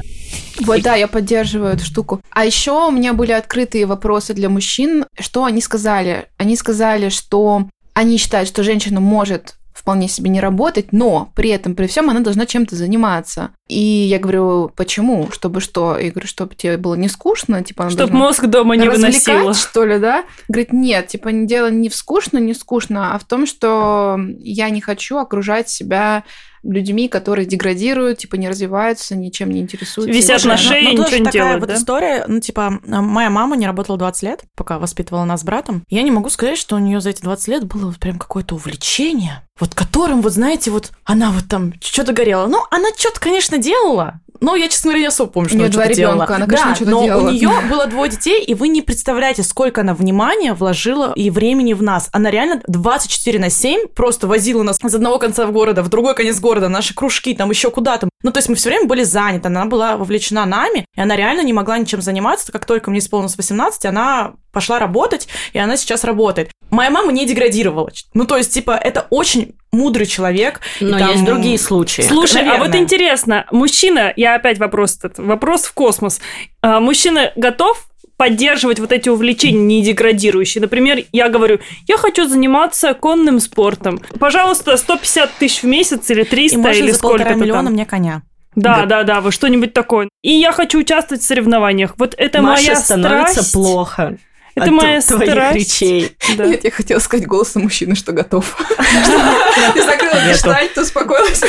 E: Вот, да, я поддерживаю эту штуку. А еще у меня были открытые вопросы для мужчин. Что они сказали? Они сказали, что они считают, что женщина может вполне себе не работать, но при этом, при всем она должна чем-то заниматься. И я говорю, почему? Чтобы что? Я говорю, чтобы тебе было не скучно, типа она
C: Чтобы мозг дома не выносила.
E: что ли, да? Говорит, нет, типа дело не в скучно, не скучно, а в том, что я не хочу окружать себя людьми, которые деградируют, типа не развиваются, ничем не интересуются.
C: Висят на шее,
B: ну,
C: ничего не
B: такая
C: делают,
B: вот
C: да?
B: история, ну, типа, моя мама не работала 20 лет, пока воспитывала нас с братом. Я не могу сказать, что у нее за эти 20 лет было вот прям какое-то увлечение, вот которым, вот знаете, вот она вот там что-то горела. Ну, она что-то, конечно, делала, но я, честно говоря, не особо помню, что
E: У
B: она что-то делала.
E: ребёнка, она, конечно,
B: да,
E: что-то
B: но
E: делала.
B: у нее было двое детей, и вы не представляете, сколько она внимания вложила и времени в нас. Она реально 24 на 7 просто возила нас из одного конца города в другой конец города, наши кружки, там еще куда-то. Ну, то есть мы все время были заняты, она была вовлечена нами, и она реально не могла ничем заниматься. Как только мне исполнилось 18, она пошла работать, и она сейчас работает. Моя мама не деградировала. Ну, то есть, типа, это очень мудрый человек.
F: Но
B: там-
F: есть другие случаи.
C: Слушай, а вот
B: Наверное.
C: интересно, мужчина, я опять вопрос этот, вопрос в космос. А, мужчина готов поддерживать вот эти увлечения не деградирующие. Например, я говорю, я хочу заниматься конным спортом. Пожалуйста, 150 тысяч в месяц или 300
B: И можно
C: или
B: за
C: сколько
B: полтора
C: то
B: миллиона
C: там.
B: мне коня.
C: Да, да, да, вы что-нибудь такое. И я хочу участвовать в соревнованиях. Вот это
F: Маше
C: моя
F: становится
C: страсть.
F: плохо.
C: Это
F: от
C: моя
F: твоих
C: страсть.
F: речей.
C: Да.
E: Нет, я хотела сказать голосом мужчины, что готов. Ты закрыла гештальт, успокоилась.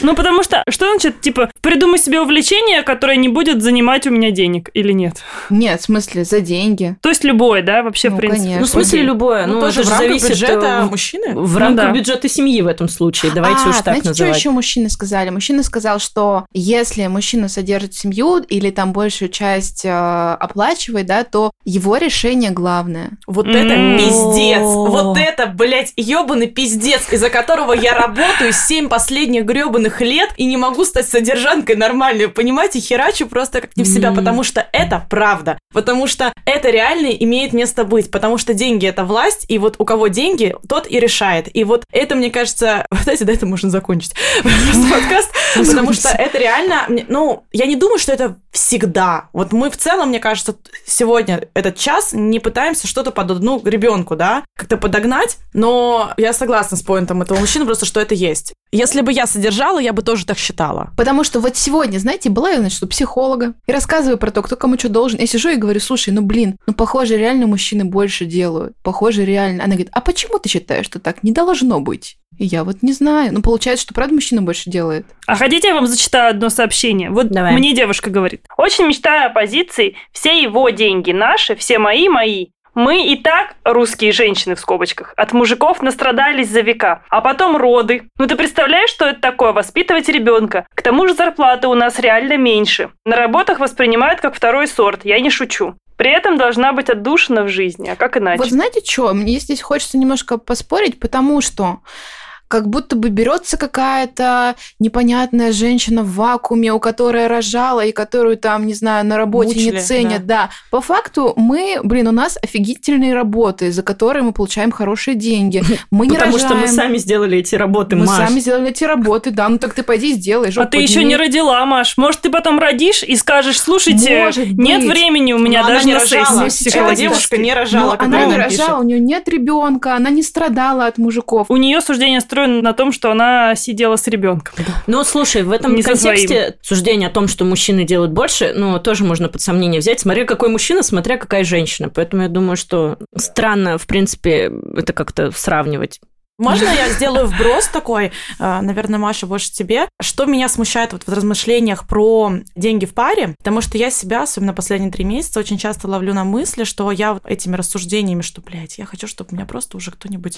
C: Ну, потому что, что значит, типа, придумай себе увлечение, которое не будет занимать у меня денег, или нет?
E: Нет, в смысле, за деньги.
C: То есть любое, да, вообще,
E: Ну,
C: в принципе.
E: конечно.
F: Ну, в смысле, любое.
B: Ну,
F: Ну,
B: тоже
F: это
B: в
F: же
B: рамках
F: зависит
B: бюджета
F: э,
B: мужчины.
F: в
C: Ну
F: рамках
C: да.
F: бюджета семьи в этом случае. Давайте
E: а,
F: уж так
E: знаете,
F: называть.
E: что еще мужчины сказали? Мужчина сказал, что если мужчина содержит семью или там большую часть э, оплачивает, да, то его решение главное.
B: Вот это
C: М.
B: пиздец. Вот это, блядь, ебаный пиздец, из-за которого я работаю 7 последних гребаных лет и не могу стать содержанкой нормальной. Понимаете, херачу просто как не в себя, потому что это правда. Потому что это реально имеет место быть. Потому что деньги это власть, и вот у кого деньги, тот и решает. И вот это, мне кажется, знаете, да, это можно закончить. Просто подкаст. Потому что это реально, ну, я не думаю, что это всегда. Вот мы в целом, мне кажется, сегодня этот час не пытаемся что-то под одну ребенку, да, как-то подогнать, но я согласна с поинтом этого мужчины, просто что это есть. Если бы я содержала, я бы тоже так считала.
E: Потому что вот сегодня, знаете, была я, значит, у психолога и рассказываю про то, кто кому что должен. Я сижу и говорю, слушай, ну блин, ну похоже, реально мужчины больше делают. Похоже, реально. Она говорит, а почему ты считаешь, что так не должно быть? И я вот не знаю. Ну, получается, что правда мужчина больше делает.
C: А хотите, я вам зачитаю одно сообщение? Вот
F: Давай.
C: мне девушка говорит. Очень мечтаю о позиции «все его деньги наши, все мои мои». Мы и так, русские женщины в скобочках, от мужиков настрадались за века. А потом роды. Ну ты представляешь, что это такое, воспитывать ребенка? К тому же зарплаты у нас реально меньше. На работах воспринимают как второй сорт, я не шучу. При этом должна быть отдушина в жизни, а как иначе?
E: Вот знаете что? Мне здесь хочется немножко поспорить, потому что как будто бы берется какая-то непонятная женщина в вакууме, у которой рожала и которую там, не знаю, на работе
B: Мучили,
E: не ценят. Да. По факту мы, блин, у нас офигительные работы, за которые мы получаем хорошие деньги. Мы не
F: Потому что мы
E: рожаем.
F: сами сделали эти работы,
E: Мы
F: Маш.
E: сами сделали эти работы, да. Ну так ты пойди сделай.
C: А
E: жопу
C: ты еще не родила, Маш. Может, ты потом родишь и скажешь, слушайте,
E: Может
C: нет
E: быть.
C: времени у меня
B: Но она
C: даже
B: не
C: на
B: рожала.
E: сейчас
B: девушка не рожала,
E: она не рожала, у нее нет ребенка, она не страдала от мужиков.
C: У нее суждение строено на том, что она сидела с ребенком.
F: Ну, слушай, в этом
C: Не
F: контексте суждение о том, что мужчины делают больше, ну, тоже можно под сомнение взять. Смотря какой мужчина, смотря какая женщина. Поэтому я думаю, что странно, в принципе, это как-то сравнивать.
B: Можно я сделаю вброс такой, э, наверное, Маша, больше тебе? Что меня смущает вот в размышлениях про деньги в паре? Потому что я себя, особенно последние три месяца, очень часто ловлю на мысли, что я вот этими рассуждениями, что, блядь, я хочу, чтобы меня просто уже кто-нибудь...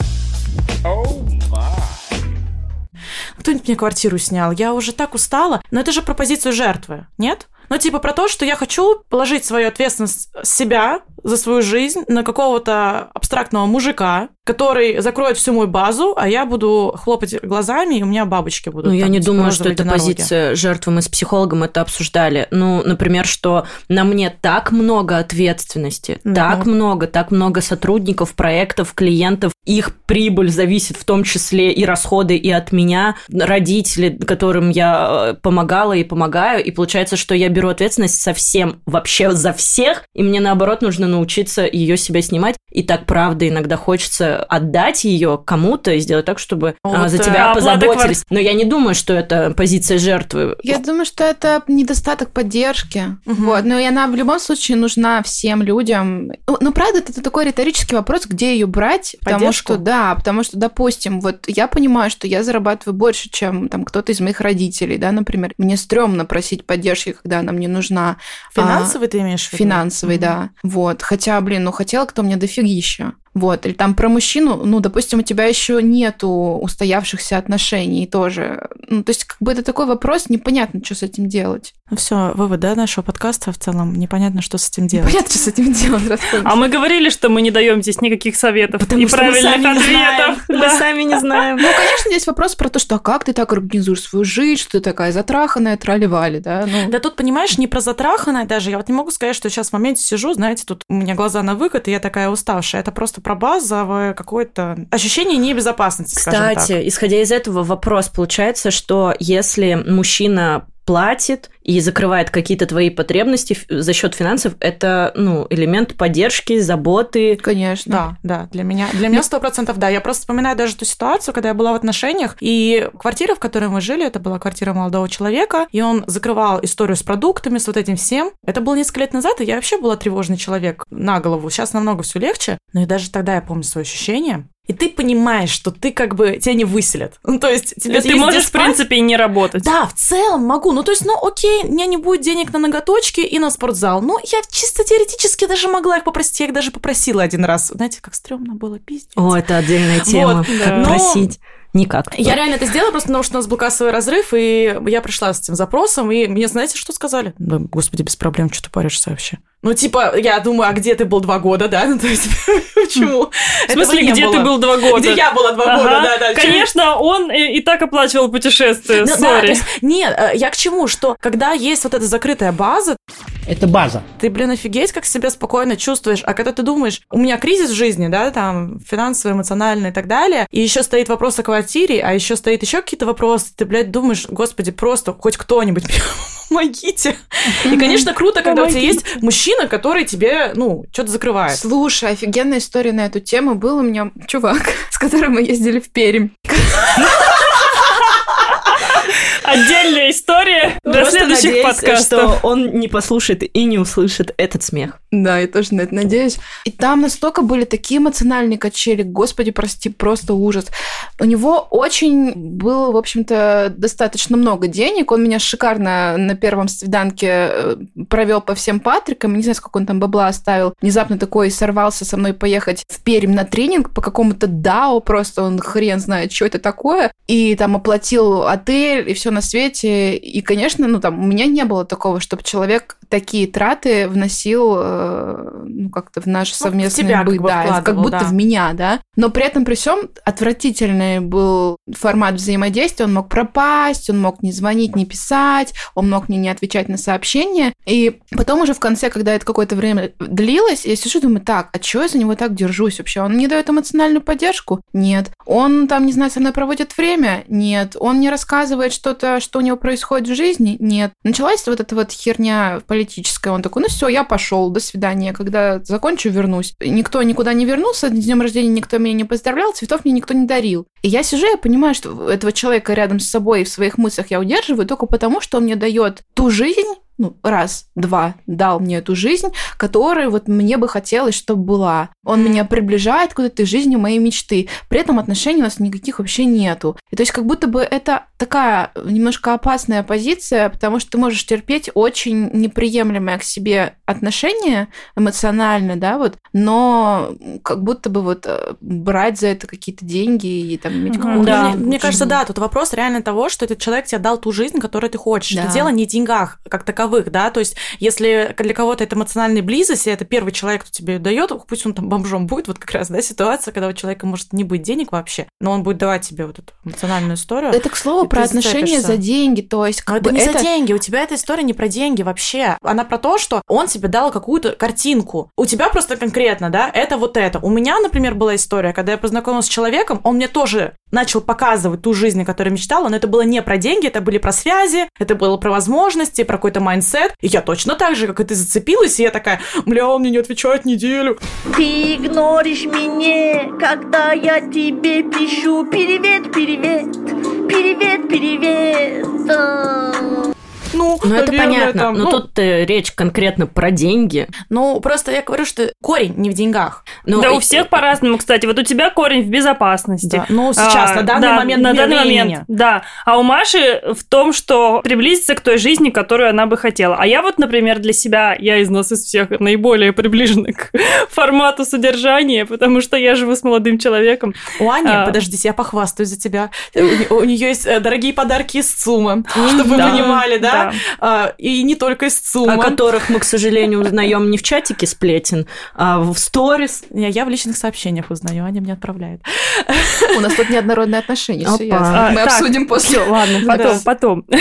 B: Кто-нибудь мне квартиру снял. Я уже так устала. Но это же про позицию жертвы, нет? Ну, типа про то, что я хочу положить свою ответственность с себя за свою жизнь на какого-то абстрактного мужика, который закроет всю мою базу, а я буду хлопать глазами, и у меня бабочки будут.
F: Ну, я
B: там,
F: не
B: типа,
F: думаю, что это позиция жертвы. Мы с психологом это обсуждали. Ну, например, что на мне так много ответственности,
B: Да.
F: так много, так много сотрудников, проектов, клиентов. Их прибыль зависит в том числе и расходы и от меня, родители, которым я э, помогала и помогаю. И получается, что я беру ответственность совсем, вообще за всех, и мне наоборот нужно научиться ее себя снимать. И так правда иногда хочется отдать ее кому-то и сделать так, чтобы а,
B: Вот,
F: за тебя
C: оплата
F: позаботились. Но я не думаю, что это позиция жертвы.
E: Я думаю, что это недостаток поддержки.
B: Мгм.
E: Вот. Но и она в любом случае нужна всем людям. Ну, ну, правда, это такой риторический вопрос, где ее брать. Потому что, да, потому что, допустим, вот я понимаю, что я зарабатываю больше, чем там кто-то из моих родителей, да, например. Мне стрёмно просить поддержки, когда она мне нужна.
B: Финансовый ты имеешь в виду?
E: Финансовый, да. Вот. Хотя, блин, ну хотела кто мне дофигища. Вот. Или там про мужчину, ну, допустим, у тебя еще нету устоявшихся отношений тоже. Ну, то есть, как бы это такой вопрос, непонятно, что с этим делать.
B: Ну все, вывод, да, нашего подкаста в целом. Непонятно, что с этим делать.
E: Непонятно, что с этим делать.
C: А мы говорили, что мы не даем здесь никаких советов
F: Потому
C: и
F: мы
C: правильных
F: знаем.
C: ответов.
F: Мы сами не знаем.
E: Ну, конечно, здесь вопрос про то, что а как ты так организуешь свою жизнь, что ты такая затраханная, трали-вали, да? Ну,
B: Да тут, понимаешь, не про затраханное даже. Я вот не могу сказать, что сейчас в моменте сижу, знаете, тут у меня глаза на выкат, и я такая уставшая. Это просто про базовое какое-то ощущение небезопасности.
F: Кстати, исходя из этого, вопрос получается, что если мужчина платит и закрывает какие-то твои потребности за счет финансов, это, ну, элемент поддержки, заботы.
E: Конечно.
B: Да, да, для меня, для меня сто процентов да. Я просто вспоминаю даже ту ситуацию, когда я была в отношениях, и квартира, в которой мы жили, это была квартира молодого человека, и он закрывал историю с продуктами, с вот этим всем. Это было несколько лет назад, и я вообще была тревожный человек на голову. Сейчас намного все легче, но и даже тогда я помню свои ощущения. И ты понимаешь, что ты как бы тебя не выселят. Ну, то есть тебе
C: ты можешь, в принципе, и не работать.
B: Да, в целом могу. Ну, то есть, ну, окей, у меня не будет денег на ноготочки и на спортзал. Ну, я чисто теоретически даже могла их попросить. Я их даже попросила один раз. Знаете, как стрёмно было пиздец.
F: О, это отдельная тема.
B: Вот,
F: как
B: но-
F: просить. Никак.
B: Я реально это сделала просто потому, что у нас был кассовый разрыв, и я пришла с этим запросом, и мне, знаете, что сказали? Да, господи, без проблем, что ты паришься вообще? Ну, типа, я думаю, а где ты был два года, да? Ну, то есть, почему?
C: В смысле, где ты был два года?
B: Где я была два года, да, да.
C: Конечно, он и, так оплачивал путешествие,
B: Ну,
C: сори.
B: нет, э, я к чему? Что когда есть вот эта закрытая база,
J: Это база.
B: ты, блин, офигеть, как себя спокойно чувствуешь. А когда ты думаешь, у меня кризис в жизни, да, там, финансовый, эмоциональный и так далее, и еще стоит вопрос о квартире, а еще стоит еще какие-то вопросы, ты, блядь, думаешь, господи, просто хоть кто-нибудь помогите. И, конечно, круто, когда у тебя есть мужчина, который тебе, ну, что-то закрывает.
E: Слушай, офигенная история на эту тему. Был у меня чувак, с которым мы ездили в Пермь.
C: Отдельная история для
F: Просто
C: следующих
F: надеюсь,
C: подкастов.
F: что он не послушает и не услышит этот смех.
E: Да, я тоже на это надеюсь. И там настолько были такие эмоциональные качели, господи, прости, просто ужас. У него очень было, в общем-то, достаточно много денег. Он меня шикарно на первом свиданке э, провел по всем Патрикам. Не знаю, сколько он там бабла оставил. Внезапно такой сорвался со мной поехать в Пермь на тренинг по какому-то ДАО, просто он хрен знает, что это такое. И там оплатил отель и все на свете. И, конечно, ну там у меня не было такого, чтобы человек такие траты вносил э, ну, как-то в наш
B: Ну,
E: совместный
B: тебя как
E: быт,
B: бы
E: да, как будто
B: да.
E: в меня, да. Но при этом при всем отвратительный был формат взаимодействия. Он мог пропасть, он мог не звонить, не писать, он мог мне не отвечать на сообщения. И потом уже в конце, когда это какое-то время длилось, я сижу и думаю, так, а чего я за него так держусь вообще? Он мне дает эмоциональную поддержку? Нет. Он там, не знаю, со мной проводит время? Нет. Он мне рассказывает что-то, что у него происходит в жизни? Нет. Началась вот эта вот херня политическая. Он такой, ну все, я пошел, до свидания. Когда закончу, вернусь. Никто никуда не вернулся, с днем рождения никто меня не поздравлял, цветов мне никто не дарил. И я сижу, я понимаю, что этого человека рядом с собой в своих мыслях я удерживаю только потому, что он мне дает ту жизнь, ну, раз, два, дал мне эту жизнь, которая вот мне бы хотелось, чтобы была. Он меня приближает к вот этой жизни моей мечты. При этом отношений у нас никаких вообще нету. И то есть как будто бы это такая немножко опасная позиция, потому что ты можешь терпеть очень неприемлемое к себе отношение эмоционально, да, вот, но как будто бы вот э, брать за это какие-то деньги и там иметь какую-то
C: да.
B: Мне, мне кажется, да, тут вопрос реально того, что этот человек тебе дал ту жизнь, которую ты хочешь.
E: Да.
B: Это дело не в деньгах как таковых, да, то есть если для кого-то это эмоциональная близость, и это первый человек, кто тебе дает, пусть он там бомжом будет, вот как раз, да, ситуация, когда у человека может не быть денег вообще, но он будет давать тебе вот эту эмоциональную историю.
E: Это, к слову, про отношения
B: зацепишься.
E: за деньги, то есть
B: Но
E: как
B: это
E: бы
B: не за деньги, у тебя эта история не про деньги вообще. Она про то, что он тебе дал какую-то картинку. У тебя просто конкретно, да, это вот это. У меня, например, была история, когда я познакомилась с человеком, он мне тоже начал показывать ту жизнь, о которой мечтала, но это было не про деньги, это были про связи, это было про возможности, про какой-то mindset. И я точно так же, как и ты, зацепилась, и я такая, бля, он мне не отвечает неделю.
L: Ты игноришь меня, когда я тебе пишу Привет, привет, привет, привет.
B: Ну,
F: Ну, это понятно.
B: там,
F: Но
B: ну,
F: тут э, речь конкретно про деньги.
B: ну, просто я говорю, что корень не в деньгах.
F: Но
C: да,
F: и-
C: у всех по-разному, кстати. Вот у тебя корень в безопасности.
B: Да, ну, сейчас, на данный
C: да,
B: момент
C: на данный момент, да. А у Маши в том, что приблизиться к той жизни, которую она бы хотела. А я вот, например, для себя, я из нас из всех наиболее приближена к формату содержания, потому что я живу с молодым человеком.
B: У Ани,
C: А.
B: подождите, я похвастаюсь за тебя. У, нее есть э, дорогие подарки из ЦУМа, чтобы вы понимали, да?
C: Да.
B: А, И не только из ЦУМа.
F: о которых мы, к сожалению, узнаем не в чатике сплетен, а в сторис.
B: Я, я в личных сообщениях узнаю, Аня мне отправляет.
E: У нас тут неоднородные отношения, все ясно.
C: А,
E: Мы
C: так,
E: обсудим после.
C: Всё, ладно, потом, потом.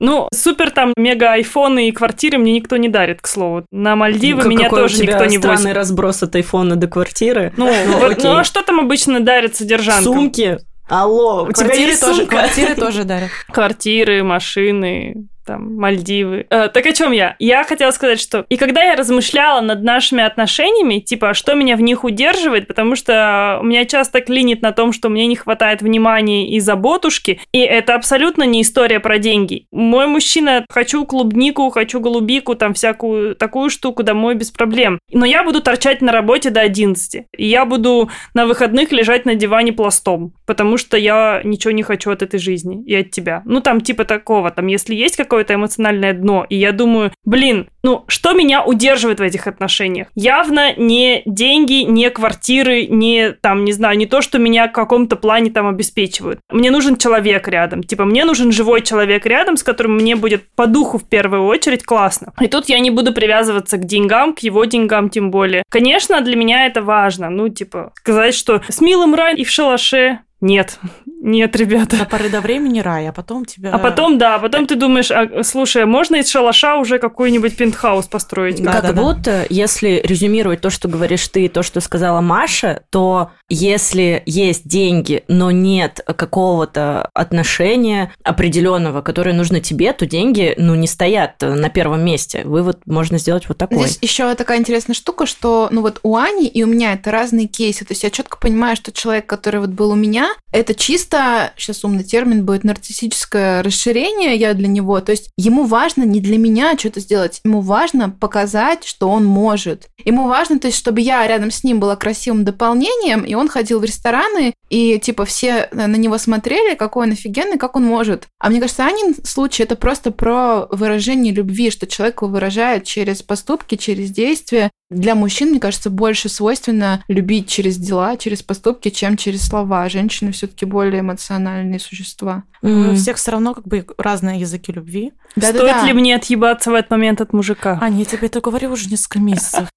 C: Ну, супер там мега айфоны и квартиры мне никто не дарит, к слову. На Мальдивы
F: Как-
C: меня
F: какой у
C: тоже
F: тебя
C: никто не
F: странный
C: возит.
F: разброс от айфона до квартиры.
C: Ну,
F: Ну,
C: вот, ну, а что там обычно дарят содержанкам?
F: Сумки. Алло, у тебя
B: Квартиры
F: есть
B: тоже,
F: сумка?
B: квартиры тоже дарят.
C: Квартиры, машины, там, Мальдивы. Э, так о чем я? Я хотела сказать, что и когда я размышляла над нашими отношениями, типа, что меня в них удерживает, потому что у меня часто клинит на том, что мне не хватает внимания и заботушки, и это абсолютно не история про деньги. Мой мужчина, хочу клубнику, хочу голубику, там всякую такую штуку домой без проблем. Но я буду торчать на работе до 11. И я буду на выходных лежать на диване пластом, потому что я ничего не хочу от этой жизни и от тебя. Ну, там типа такого, там, если есть какое-то эмоциональное дно, и я думаю, блин, ну, что меня удерживает в этих отношениях? Явно не деньги, не квартиры, не, там, не знаю, не то, что меня в каком-то плане там обеспечивают. Мне нужен человек рядом. Типа, мне нужен живой человек рядом, с которым мне будет по духу в первую очередь классно. И тут я не буду привязываться к деньгам, к его деньгам тем более. Конечно, для меня это важно. Ну, типа, сказать, что с милым рай и в шалаше нет, нет, ребята.
B: До поры до времени рай, а потом тебя...
C: А потом, да, потом ты думаешь, а, слушай, а можно из шалаша уже какой-нибудь пентхаус построить?
F: Да, как да, будто, да. если резюмировать то, что говоришь ты, и то, что сказала Маша, то если есть деньги, но нет какого-то отношения определенного, которое нужно тебе, то деньги, ну, не стоят на первом месте. Вывод можно сделать вот такой.
E: Здесь еще такая интересная штука, что, ну, вот у Ани и у меня это разные кейсы. То есть я четко понимаю, что человек, который вот был у меня, это чисто, сейчас умный термин будет, нарциссическое расширение я для него. То есть ему важно не для меня что-то сделать, ему важно показать, что он может. Ему важно, то есть, чтобы я рядом с ним была красивым дополнением, и он ходил в рестораны, и типа все на него смотрели, какой он офигенный, как он может. А мне кажется, Анин случай это просто про выражение любви, что человек его выражает через поступки, через действия. Для мужчин, мне кажется, больше свойственно любить через дела, через поступки, чем через слова. Женщины все-таки более эмоциональные существа.
B: Mm. У всех все равно как бы разные языки любви.
C: Да, Стоит да, да. ли мне отъебаться в этот момент от мужика?
B: А, нет, я тебе это говорю уже несколько месяцев.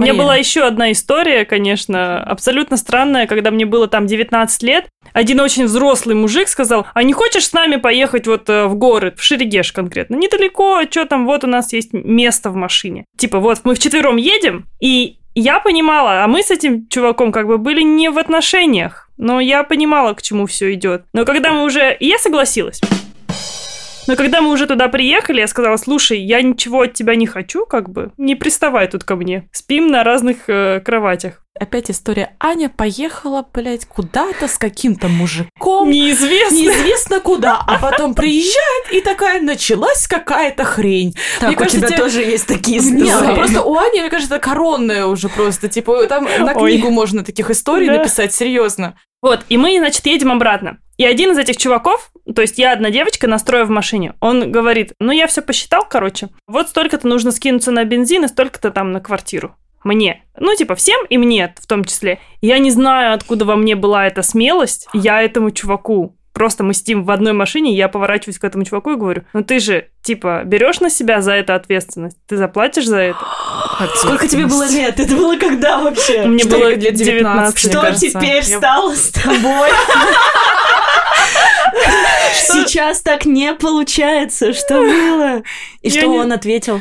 C: У меня была еще одна история, конечно, абсолютно странная, когда мне было там 19 лет. Один очень взрослый мужик сказал, а не хочешь с нами поехать вот э, в горы, в Шерегеш конкретно? Недалеко, что там, вот у нас есть место в машине. Типа, вот мы вчетвером едем, и я понимала, а мы с этим чуваком как бы были не в отношениях, но я понимала, к чему все идет. Но когда мы уже... И я согласилась. Но когда мы уже туда приехали, я сказала, слушай, я ничего от тебя не хочу, как бы, не приставай тут ко мне. Спим на разных э, кроватях.
B: Опять история. Аня поехала, блядь, куда-то с каким-то мужиком.
C: Неизвестно.
B: Неизвестно куда. А потом приезжает, и такая началась какая-то хрень.
F: Так, мне у кажется, тебя тоже есть такие истории. Нет,
B: просто у Ани, мне кажется, коронная уже просто. Типа, там на книгу Ой. можно таких историй да. написать, серьезно.
C: Вот, и мы, значит, едем обратно. И один из этих чуваков, то есть я одна девочка, настроя в машине, он говорит, ну я все посчитал, короче, вот столько-то нужно скинуться на бензин и столько-то там на квартиру. Мне. Ну, типа, всем и мне в том числе. Я не знаю, откуда во мне была эта смелость. Я этому чуваку просто мы сидим в одной машине, я поворачиваюсь к этому чуваку и говорю, ну ты же, типа, берешь на себя за это ответственность? Ты заплатишь за это?
F: Сколько тебе было лет? Это было когда вообще?
C: Мне было лет 19,
F: Что теперь стало с тобой? Сейчас так не получается. Что было? И что он ответил?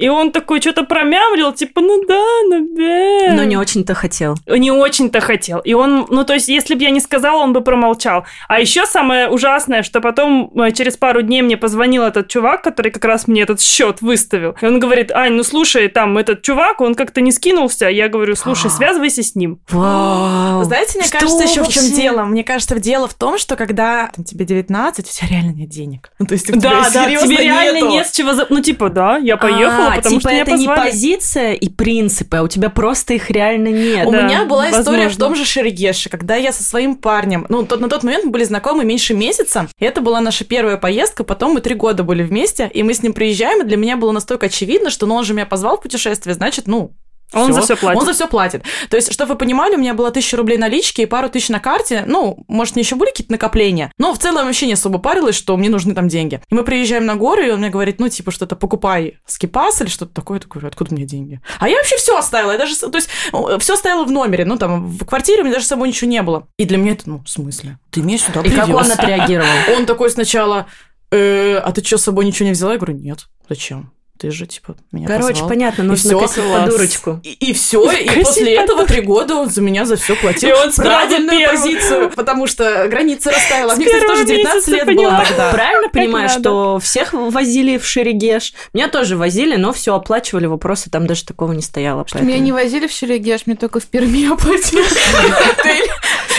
C: И он такой что-то промямлил, типа, ну да, ну да.
F: Но не очень-то хотел.
C: Не очень-то хотел. И он, ну то есть, если бы я не сказала, он бы промолчал. А еще самое ужасное, что потом э, через пару дней мне позвонил этот чувак, который как раз мне этот счет выставил. И он говорит, Ань, ну слушай, там этот чувак, он как-то не скинулся. Я говорю, слушай, связывайся с ним.
F: Вау.
B: Знаете, мне что кажется, еще в чем дело? Мне кажется, дело в том, что когда там, тебе 19, у тебя реально нет денег.
C: Ну, то есть, да, да, тебе реально нету. нет с чего... За... Ну, типа, да, я поехала,
F: а,
C: потому
F: типа
C: что
F: это
C: не
F: позиция и принципы, а у тебя просто их реально нет.
B: У да, меня была возможно. история в том же Шерегеше, когда я со своим парнем, ну, тот, на тот момент мы были знакомы меньше месяца, и это была наша первая поездка, потом мы три года были вместе, и мы с ним приезжаем, и для меня было настолько очевидно, что ну, он же меня позвал в путешествие, значит, ну,
C: он всё. за все платит.
B: Он за все платит. То есть, чтобы вы понимали, у меня было тысяча рублей налички и пару тысяч на карте. Ну, может, не еще были какие-то накопления. Но в целом вообще не особо парилась, что мне нужны там деньги. И мы приезжаем на горы, и он мне говорит, ну, типа, что-то покупай скипас или что-то такое. Я такой, откуда мне деньги? А я вообще все оставила. Я даже, то есть, все оставила в номере. Ну, там, в квартире у меня даже с собой ничего не было. И для меня это, ну, в смысле? Ты меня сюда
F: И как он отреагировал?
B: Он такой сначала, э, а ты что, с собой ничего не взяла? Я говорю, нет. Зачем? Ты же, типа, меня
F: Короче,
B: позвал.
F: понятно,
B: И
F: нужно
B: всё.
F: косить под дурочку.
B: И, и все, и
C: Косить
B: после этого три года он за меня за все платил.
C: И он
B: правильную позицию, потому что граница растаяла.
C: С
B: Мне, кстати, тоже 19
C: месяца
B: лет было тогда.
F: Правильно
C: надо.
F: что всех возили в Шерегеш? Меня тоже возили, но все оплачивали, вопроса там даже такого не стояло.
E: Что меня не возили в Шерегеш, мне только в Перми оплатили.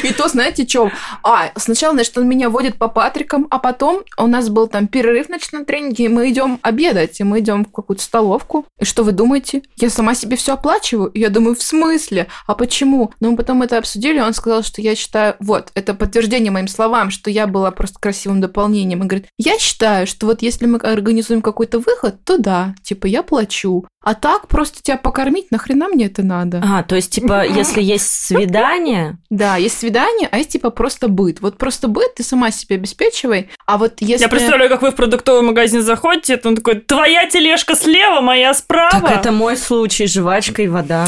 E: И то, знаете, что? А, сначала, значит, он меня водит по Патрикам, а потом у нас был там перерыв на ночном тренинге, и мы идем обедать, и мы идем в какую-то столовку. И что вы думаете? Я сама себе все оплачиваю? И я думаю, в смысле? А почему? Но мы потом это обсудили, он сказал, что я считаю, вот, это подтверждение моим словам, что я была просто красивым дополнением. И говорит, я считаю, что вот если мы организуем какой-то выход, то да, типа, я плачу. А так просто тебя покормить, нахрена мне это надо?
F: А, то есть, типа, если есть свидание,
E: Да, есть свидание, а есть типа просто быт. Вот просто быт ты сама себе обеспечивай, а вот если...
C: Я представляю, как вы в продуктовый магазин заходите, это он такой, твоя тележка слева, моя справа.
F: так это мой случай, жвачка и вода.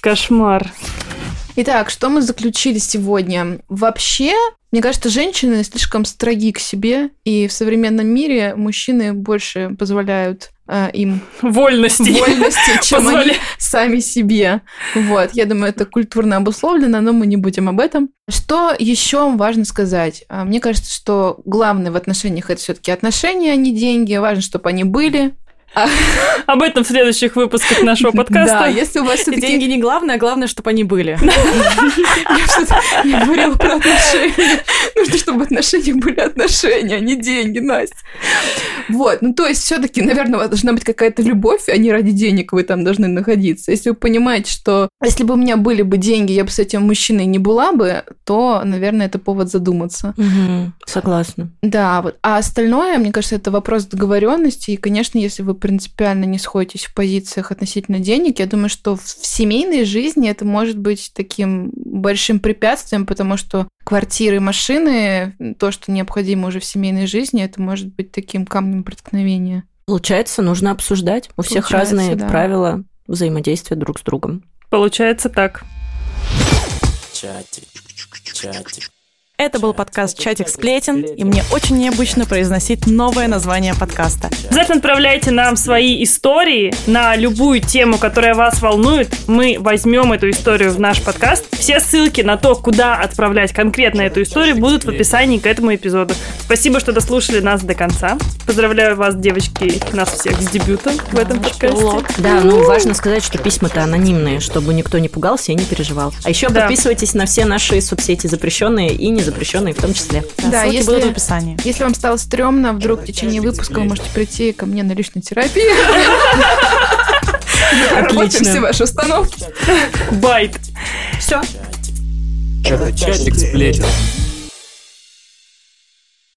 C: Кошмар.
E: Итак, что мы заключили сегодня? Вообще, мне кажется, женщины слишком строги к себе, и в современном мире мужчины больше позволяют э, им
C: Вольности.
E: вольности, чем они сами себе. Вот, я думаю, это культурно обусловлено, но мы не будем об этом. Что еще важно сказать? А, Мне кажется, что главное в отношениях это все-таки отношения, а не деньги. Важно, чтобы они были.
C: Об этом в следующих выпусках нашего
E: Да,
C: подкаста.
E: если у вас все-таки
B: деньги не главное, а главное, чтобы они были.
E: Я говорила про отношения. Нужно, чтобы в отношениях были отношения, а не деньги, Настя. Вот, ну то есть все-таки, наверное, у вас должна быть какая-то любовь, а не ради денег вы там должны находиться. Если вы понимаете, что если бы у меня были бы деньги, я бы с этим мужчиной не была бы, то, наверное, это повод задуматься.
F: Мгм, согласна.
E: Да, вот. А остальное, мне кажется, это вопрос договоренности. И, конечно, если вы принципиально не сходитесь в позициях относительно денег, я думаю, что в семейной жизни это может быть таким большим препятствием, потому что квартиры, машины, то, что необходимо уже в семейной жизни, это может быть таким камнем преткновения.
F: Получается, нужно обсуждать. У всех
E: Получается,
F: разные
E: да.
F: правила взаимодействия друг с другом.
C: Получается так.
A: Чатик, чатик.
B: Это был подкаст «Чатик сплетен», и мне очень необычно произносить новое название подкаста.
C: Обязательно отправляйте нам свои истории на любую тему, которая вас волнует. Мы возьмем эту историю в наш подкаст. Все ссылки на то, куда отправлять конкретно эту историю, будут в описании к этому эпизоду. Спасибо, что дослушали нас до конца. Поздравляю вас, девочки, нас всех с дебютом в этом подкасте.
F: Да, ну важно сказать, что письма-то анонимные, чтобы никто не пугался и не переживал. А еще
C: Да.
F: подписывайтесь на все наши соцсети, запрещенные и незапрещенные в том числе.
E: Да,
B: Ссылки
E: если-
B: будут в описании.
E: Если вам стало стрёмно, вдруг в течение выпуска вы можете прийти ко мне на личную терапию. Работаем все ваши установки.
C: Байт.
F: Все.
A: Это чатик сплетен.